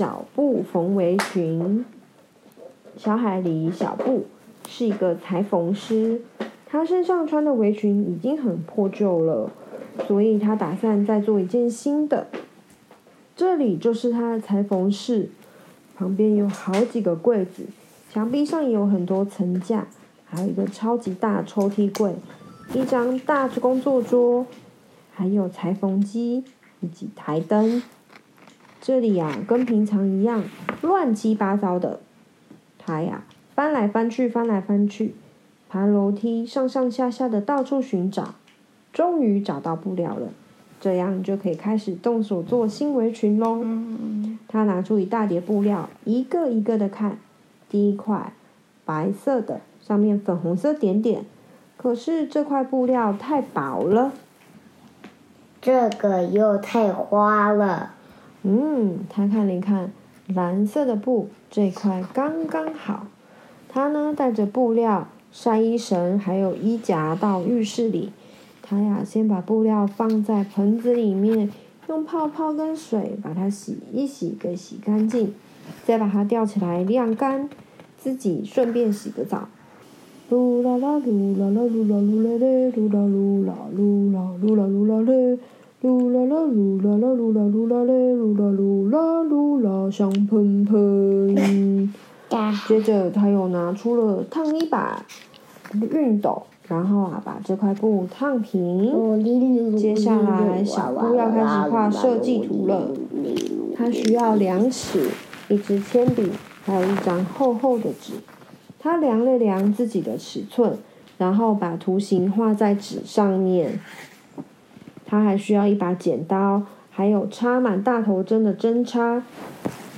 小布缝围裙。小海狸小布是一个裁缝师，他身上穿的围裙已经很破旧了，所以他打算再做一件新的。这里就是他的裁缝室，旁边有好几个柜子，墙壁上也有很多层架，还有一个超级大抽屉柜，一张大工作桌，还有裁缝机以及台灯。这里呀、跟平常一样，乱七八糟的。他呀，翻来翻去，翻来翻去，爬楼梯，上上下下的到处寻找，终于找到布料了。这样就可以开始动手做新围裙喽。他拿出一大叠布料，一个一个的看。第一块，白色的，上面粉红色点点。可是这块布料太薄了。这个又太花了。嗯，他看了一看，蓝色的布这块刚刚好。他呢，带着布料、晒衣绳还有衣夹到浴室里。他呀，先把布料放在盆子里面，用泡泡跟水把它洗一洗，给洗干净，再把它吊起来晾干，自己顺便洗个澡。噜啦啦噜啦啦噜啦噜啦嘞，噜啦噜啦噜啦噜啦噜啦嘞。噜啦啦噜啦啦噜啦噜啦嘞，噜啦噜啦噜啦香喷喷。接着他又拿出了烫衣板、熨斗，然后啊把这块布烫平。接下来小布要开始画设计图了。他需要量尺、一支铅笔，还有一张厚厚的纸。他量了量自己的尺寸，然后把图形画在纸上面。他还需要一把剪刀，还有插满大头针的针插。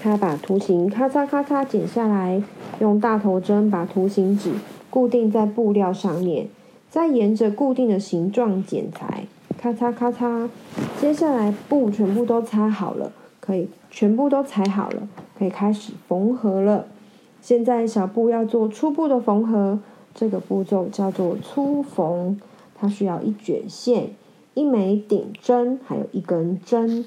他把图形咔嚓咔嚓剪下来，用大头针把图形纸固定在布料上面，再沿着固定的形状剪裁，咔嚓咔嚓。接下来布全部都裁好了，可以全部都裁好了，可以开始缝合了。现在小布要做初步的缝合，这个步骤叫做粗缝。它需要一卷线。一枚顶针，还有一根针。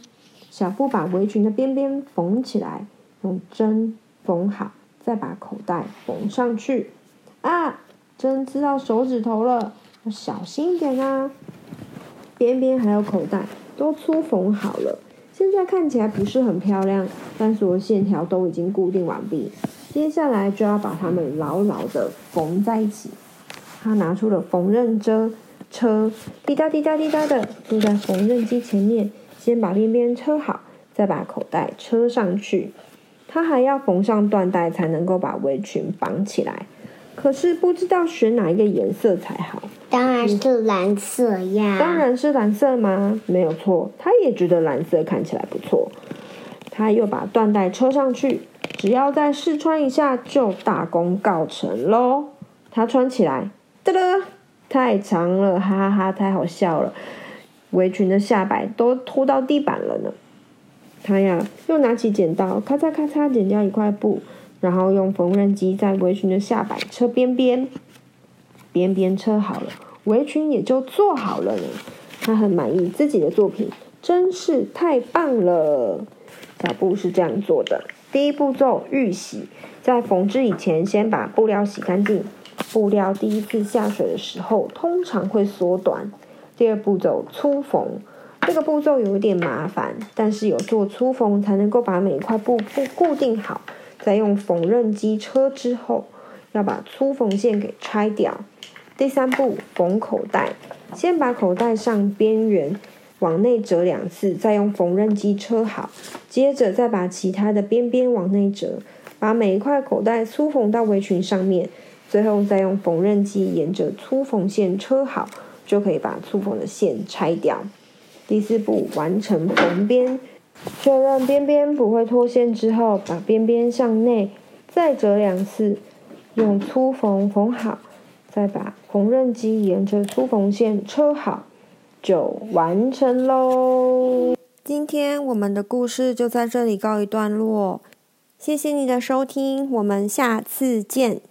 小布把围裙的边边缝起来，用针缝好，再把口袋缝上去。啊，针刺到手指头了，要小心一点啊！边边还有口袋都粗缝好了，现在看起来不是很漂亮，但所有线条都已经固定完毕。接下来就要把它们牢牢的缝在一起。他拿出了缝纫针。车滴答滴答滴答的坐在缝纫机前面，先把边边车好，再把口袋车上去。他还要缝上缎带，才能够把围裙绑起来。可是不知道选哪一个颜色才好。当然是蓝色呀！当然是蓝色吗？没有错，他也觉得蓝色看起来不错。他又把缎带车上去，只要再试穿一下，就大功告成喽。他穿起来，哒哒。太长了，哈哈哈，太好笑了！围裙的下摆都拖到地板了呢。他呀，又拿起剪刀，咔嚓咔嚓剪掉一块布，然后用缝纫机在围裙的下摆车边边，边边车好了，围裙也就做好了呢。他很满意自己的作品，真是太棒了！小布是这样做的：第一步骤预洗，在缝制以前，先把布料洗干净。布料第一次下水的时候，通常会缩短。第二步骤粗缝，这个步骤有一点麻烦，但是有做粗缝才能够把每一块布布固定好。再用缝纫机车之后，要把粗缝线给拆掉。第三步缝口袋，先把口袋上边缘往内折两次，再用缝纫机车好。接着再把其他的边边往内折，把每一块口袋粗缝到围裙上面。最后再用缝纫机沿着粗缝线车好，就可以把粗缝的线拆掉。第四步完成缝边，确认边边不会脱线之后，把边边向内再折两次，用粗缝缝好，再把缝纫机沿着粗缝线车好，就完成喽。今天我们的故事就在这里告一段落，谢谢你的收听，我们下次见。